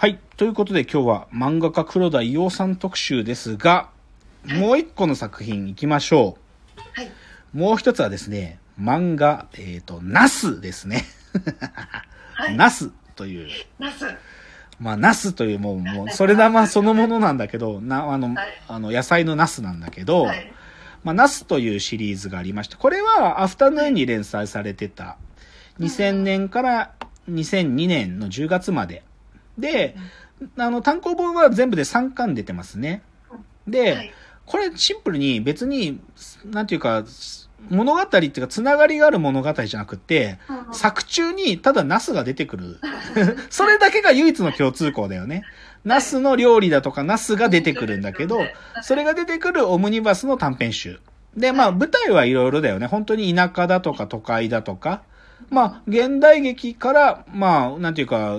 はい。ということで今日は漫画家黒田伊代さん特集ですが、もう一個の作品行きましょはい。う。もう一つはですね、漫画、えっ、と、ナスですね。はい。ナスという、ナス。まあ、ナスというもう、もう、それ玉そのものなんだけど、な、あの、はいあの、野菜のナスなんだけど、はい。まあ、ナスというシリーズがありまして、これはアフタヌーンに連載されてた、2000年から2002年の10月まで。で、あの、単行本は全部で3巻出てますね。で、はい。これシンプルに別に、なんていうか、物語っていうか、つながりがある物語じゃなくて、うん作中にただナスが出てくる。それだけが唯一の共通項だよね。ナスの料理だとかナスが出てくるんだけど、それが出てくるオムニバスの短編集。で、まあ舞台はいろいろだよね。本当に田舎だとか都会だとか。まあ現代劇から、まあなんていうか、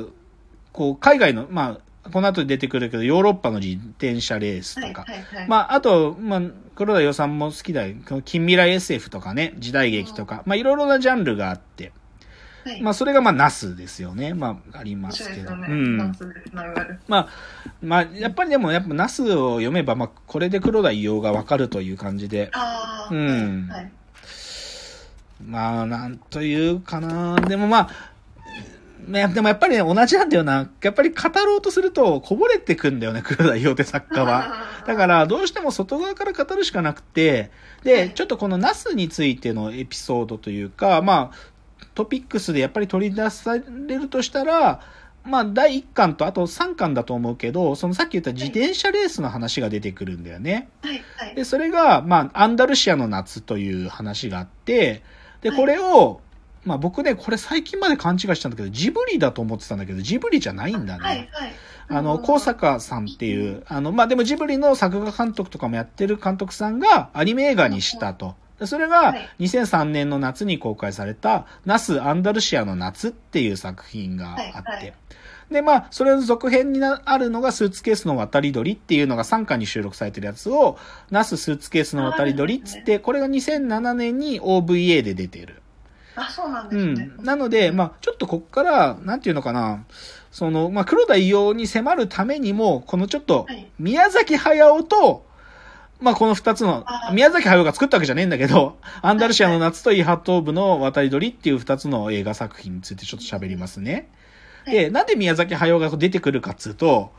こう海外の、まあこの後に出てくるけどヨーロッパの自転車レースはい。とか。はい。はい。まあ、あと、まあ、黒田予算も好きだよ。近未来 SF とかね、時代劇とか、まあ、いろいろなジャンルがあって、はい。まあ、それがまあ、ナスですよね。まあ、ありま面すけど。ね。うん。まあ、まあ、やっぱりでも、やっぱナスを読めば、まあ、これで黒田伊代がわかるという感じで、ああ。うんはい。まあ、なんというかな。でもまあ、ねでもやっぱりね、同じなんだよな。やっぱり語ろうとすると、こぼれてくんだよね、黒田伊代って作家は。だから、どうしても外側から語るしかなくて、で、ちょっとこのナスについてのエピソードというか、まあ、トピックスでやっぱり取り出されるとしたら、まあ、第1巻とあと3巻だと思うけど、そのさっき言った自転車レースの話が出てくるんだよね。はい。はい。で、それが、まあ、アンダルシアの夏という話があって、で、はいこれを、まあ僕ね、これ最近まで勘違いしたんだけど、ジブリだと思ってたんだけど、ジブリじゃないんだね。はい。はい。あの、高坂さんっていう、あの、まあ、でもジブリの作画監督とかもやってる監督さんがアニメ映画にしたと。でそれがはい2003年の夏に公開された、ナス・アンダルシアの夏っていう作品があって。はいはいで、まあ、それの続編になあるのがスーツケースの渡り鳥っていうのが3巻に収録されてるやつを、ナス・スーツケースの渡り鳥っつって、これが2007年に OVA で出てる。あ、そうなんでうすね。ん。なので、まあ、ちょっとこっから、なんていうのかな、その、まあ、黒田伊代に迫るためにも、このちょっとはい、宮崎駿と、まあ、この二つのあ、宮崎駿が作ったわけじゃねえんだけど、アンダルシアの夏とイハトーブの渡り鳥っていう二つの映画作品についてちょっと喋りますね。で、なんで宮崎駿が出てくるかっつうと、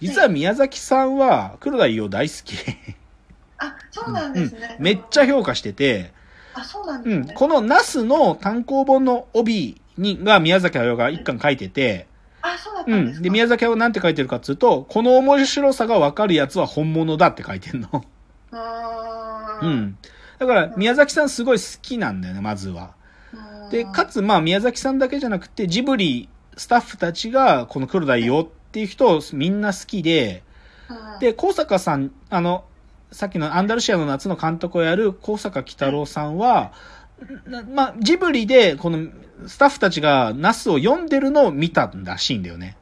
実は宮崎さんは黒田伊代大好きで、あ、そうなんですね。めっちゃ評価してて、あ、そうなんうん、ですね。このナスの単行本の帯にが宮崎駿が一巻書いてて、あ、そうだっうん。たんですか。で、宮崎駿なんて書いてるかっつうと、この面白さがわかるやつは本物だって書いてんの。あーうん。だから、宮崎さんすごい好きなんだよね、まずは。で、かつ、まあ、宮崎さんだけじゃなくて、ジブリスタッフたちが、この黒田伊代っていう人をみんな好きで、うんで、高坂さん、あの、さっきのアンダルシアの夏の監督をやる高坂喜太郎さんは、なまあ、ジブリで、この、スタッフたちがナスを読んでるのを見たらしいんだよね。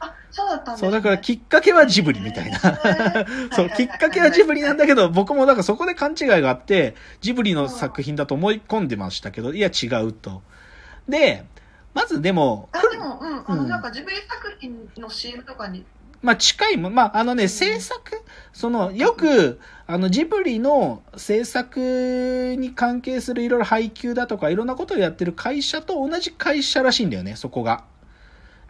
あ、そうだったんですそう、ねだからきっかけはジブリみたいな。そう、きっかけはジブリなんだけど、僕もだからそこで勘違いがあって、ジブリの作品だと思い込んでましたけど、いや違うと。で、まずでも、あ、でも、うん、あの、うん。なんかジブリ作品の CM とかに、まあ近いもん、まああのね、制作、その、よく、あの、ジブリの制作に関係するいろいろ配給だとか、いろんなことをやってる会社と同じ会社らしいんだよね、そこが。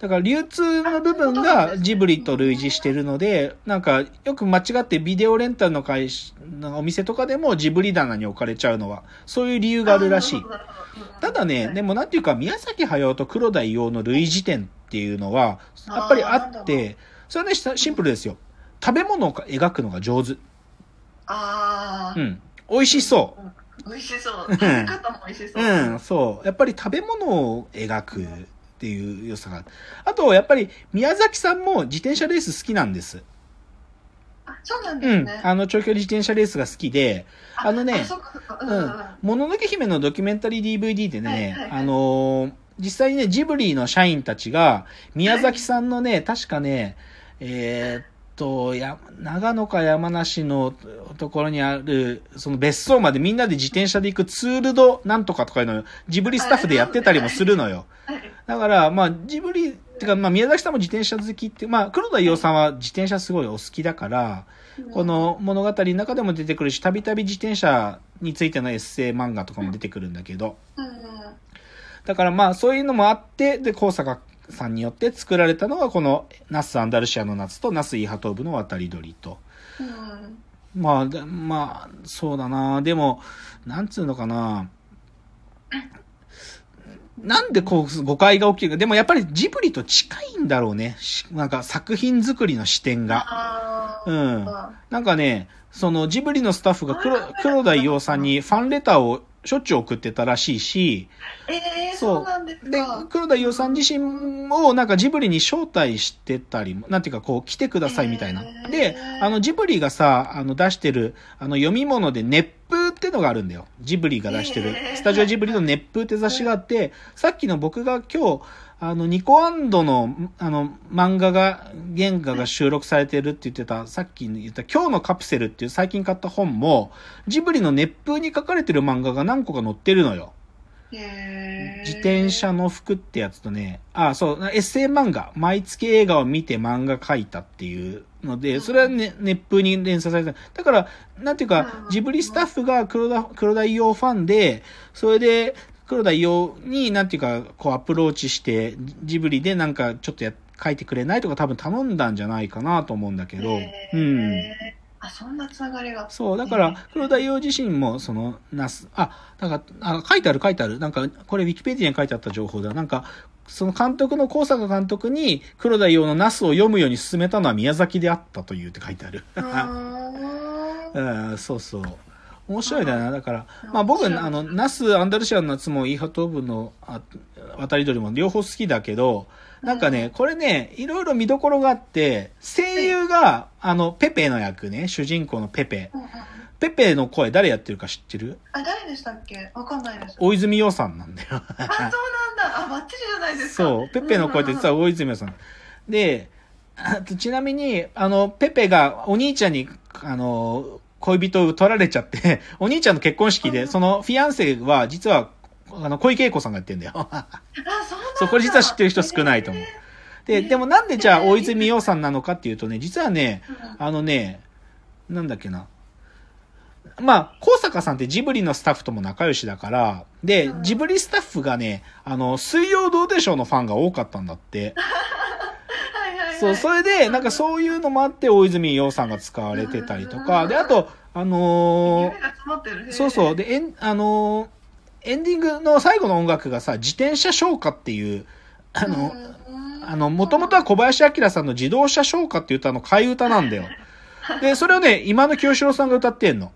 だから流通の部分がジブリと類似してるので、なんかよく間違ってビデオレンタルの会社、お店とかでもジブリ棚に置かれちゃうのは、そういう理由があるらしい。ただね、でも、もなんていうか、宮崎駿と黒田伊代の類似点っていうのは、やっぱりあって、それはね、シシンプルですよ。食べ物を描くのが上手。ああ、うん。美味しそう。美味しそう。食べ方も美味しそう。うん、そう。やっぱり食べ物を描くっていう良さがある。あと、やっぱり宮崎さんも自転車レース好きなんです。あ、そうなんでうん。すね。あの、長距離自転車レースが好きで、あのね。ううんうんん。もののけ姫のドキュメンタリー DVD でね、はいはいはいあのー実際にね、ジブリの社員たちが、宮崎さんのね、確かね、えーっと、や、長野か山梨のところにある、その別荘までみんなで自転車で行くツールドなんとかとかいうのをジブリスタッフでやってたりもするのよ。はい。だから、まあ、ジブリてか、まあ、宮崎さんも自転車好きって、まあ、黒田伊代さんは自転車すごいお好きだから、この物語の中でも出てくるし、たびたび自転車についてのエッセイ漫画とかも出てくるんだけど、だからまあ、そういうのもあって、で、高坂さんによって作られたのが、この、ナス・アンダルシアの夏とナス・イーハトーブの渡り鳥と。うんまあ、だまあ、そうだな。でも、なんつうのかな。なんでこう誤解が起きるか。でもやっぱりジブリと近いんだろうね。しなんか作品作りの視点が。うんあなんかね、そのジブリのスタッフが黒黒田伊代さんにファンレターをしょっちゅう送ってたらしいし、えー、そうなんですでか。、黒田伊代さん自身もなんかジブリに招待してたり、なんていうかこう来てくださいみたいな。へーで、あのジブリがさ、あの出してるあの読み物で熱風ってのがあるんだよ。ジブリが出してるスタジオジブリの熱風って雑誌があって、さっきの僕が今日、あの、ニコアンドの、あの、漫画が、原画が収録されてるって言ってた、さっき言った今日のカプセルっていう最近買った本も、ジブリの熱風に書かれてる漫画が何個か載ってるのよ。自転車の服ってやつとね、あ、そう、エッセイ漫画、毎月映画を見て漫画描いたっていうので、それはね、熱風に連載された。だから、なんていうかう、んジブリスタッフが黒田、黒田伊代ファンで、それで、黒田伊代に、なんていうか、こうアプローチして、ジブリでなんかちょっとや、書いてくれないとか多分頼んだんじゃないかなと思うんだけど、うん。あ、そんなつながりが。そう、だから、黒田伊代自身も、その、ナス、あ、なんか、あ書いてある書いてある。なんか、これ、ウィキペディアに書いてあった情報だ。なんか、その監督の高坂監督に、黒田伊代のナスを読むように進めたのは宮崎であったというって書いてある。うーん うん、そうそう。面白いだな。だから、まあ僕、あの、ナス、アンダルシアの夏もイーハトーブのあ渡り鳥も両方好きだけど、なんかね、これね、いろいろ見どころがあって、声優が、あの、ペペの役ね、主人公のペペ。うんうんペペの声誰やってるか知ってる？あ、誰でしたっけ？わかんないです。大泉洋さんなんだよ。あ、そうなんだ。あ、バッチリじゃないですか。そう、ペペの声って実は大泉洋さん。で、ちなみに、あの、ペペがお兄ちゃんに、あの、恋人を取られちゃって、お兄ちゃんの結婚式で、うんそのフィアンセは実は、あの、小池栄子さんがやってんだよ。あ、そうな。そうこれ実は知ってる人少ないと思うで、でもなんでじゃあ大泉洋さんなのかっていうとね、実はね。あのね、なんだっけな。まあ、高坂さんってジブリのスタッフとも仲良しだから、でう、んジブリスタッフがね、あの、水曜どうでしょうのファンが多かったんだって。そう、それで、なんかそういうのもあって、大泉洋さんが使われてたりとか、で、あと、あの。ーそうそう、で、エン、あのーエンディングの最後の音楽がさ、自転車唱歌っていう、あの、あの、もともとは小林明さんの自動車唱歌っていう歌の替え歌なんだよ。で、それをね、今の清志郎さんが歌ってんの。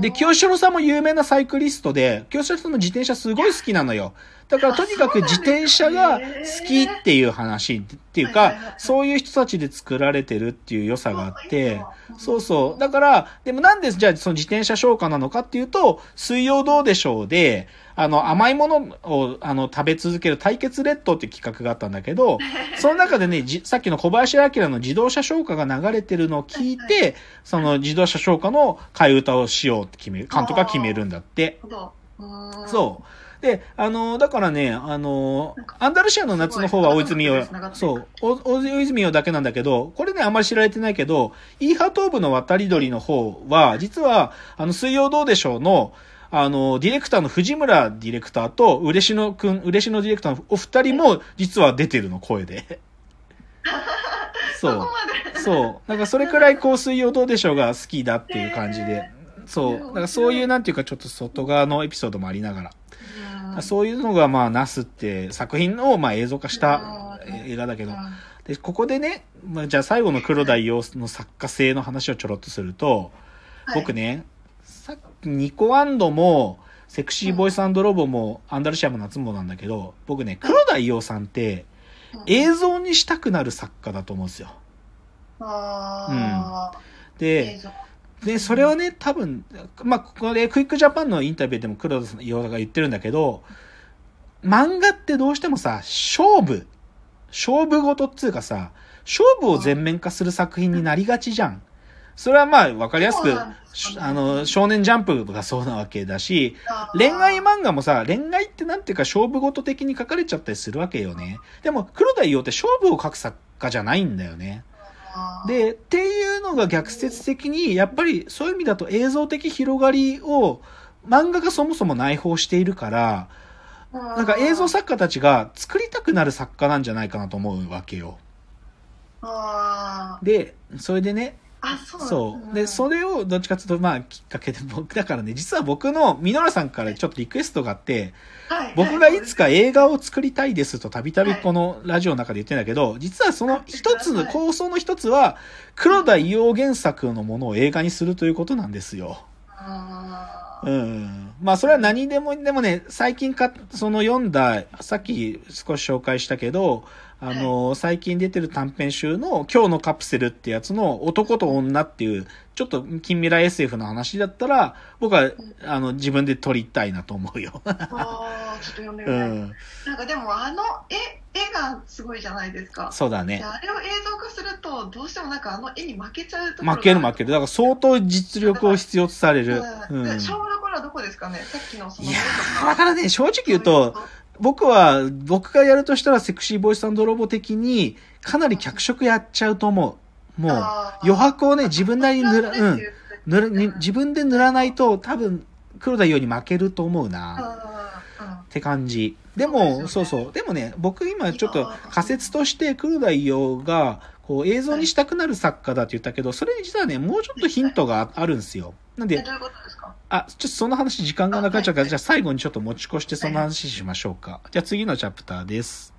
で、清志郎さんも有名なサイクリストで、清志郎さんの自転車すごい好きなのよ。だからとにかく自転車が好きっていう話っていうかそういう人たちで作られてるっていう良さがあって、そうそう。だから、でもなんでじゃあその自転車消化なのかっていうと、水曜どうでしょうで、あの、甘いものを、あの、食べ続ける対決列島っていう企画があったんだけど、その中でね、じさっきの小林明の自動車消化が流れてるのを聞いて、その自動車消化の替え歌をしようって決める、監督が決めるんだって。そう。で、あの、だからね、あのなんか、アンダルシアの夏の方は大泉洋そう、お大泉洋だけなんだけど、これね、あんまり知られてないけど、イーハトーブの渡り鳥の方は、実は、あの、水曜どうでしょうの、あの、ディレクターの藤村ディレクターと、嬉野くん、嬉野ディレクターのお二人も、実は出てるの、声で。そう。そう。なんかそれくらいこう水曜どうでしょうが好きだっていう感じで。そう。だからそういうなんていうかちょっと外側のエピソードもありながら。うんそういうのがまあ、ナスって作品をまあ映像化した映画だけど。で、ここでね、まあ、じゃあ最後の黒田伊代の作家性の話をちょろっとすると、僕ね、さっきニコアンドも、セクシーボイスロボも、アンダルシアも夏もなんだけど、僕ね、黒田伊代さんって映像にしたくなる作家だと思うんですよ。あー。で、で、それはね、多分、まあ、これ、クイックジャパンのインタビューでも黒田さん、岩田が言ってるんだけど、漫画ってどうしてもさ、勝負、勝負事っつうかさ、勝負を全面化する作品になりがちじゃん。それはまあわかりやすくあの少年ジャンプがそうなわけだし恋愛漫画もさ恋愛ってなんていうか勝負事的に書かれちゃったりするわけよね。でも黒田伊代って勝負を書く作家じゃないんだよねでっていうのが逆説的にやっぱりそういう意味だと映像的広がりを漫画がそもそも内包しているからなんか映像作家たちが作りたくなる作家なんじゃないかなと思うわけよ。でそれでねあそうそう。でそれをどっちかというとまあきっかけで僕だからね実は僕のミノラさんからちょっとリクエストがあってはい僕がいつか映画を作りたいですとたびたびこのラジオの中で言ってんだけど実はその一つはい構想の一つは黒田伊代原作のものを映画にするということなんですよ。うん。まあそれは何でも、でもね、最近か、その読んだ、さっき少し紹介したけど、あの、最近出てる短編集の今日のカプセルってやつの男と女っていう、ちょっと近未来 SF の話だったら、僕は、あの、自分で撮りたいなと思うよ。あーちょっと読んでみうたい、ん。なんかでもあの絵絵がすごいじゃないですかそうだねで。あれを映とどうしてもなんかあの絵に負けちゃうところが負ける負ける。だから相当実力を必要とされる。ううんん。で勝負どころはどこですかね？さっきのそのいやだからね、正直言うと、僕は、僕がやるとしたらセクシーボイスロボ的に、かなり脚色やっちゃうと思う。もう、余白をね、自分なりに塗ら、うん、塗るに自分で塗らないと、多分、黒田伊代に負けると思うな。あって感じ。でも、ねそうそう。でもね、僕今ちょっと仮説として黒田伊代が、こう映像にしたくなる作家だって言ったけど、それに実はね、もうちょっとヒントがあるんですよ。なんで、あ、ちょっとその話時間がなくなっちゃうから、じゃあ最後にちょっと持ち越してその話しましょうか。じゃあ次のチャプターです。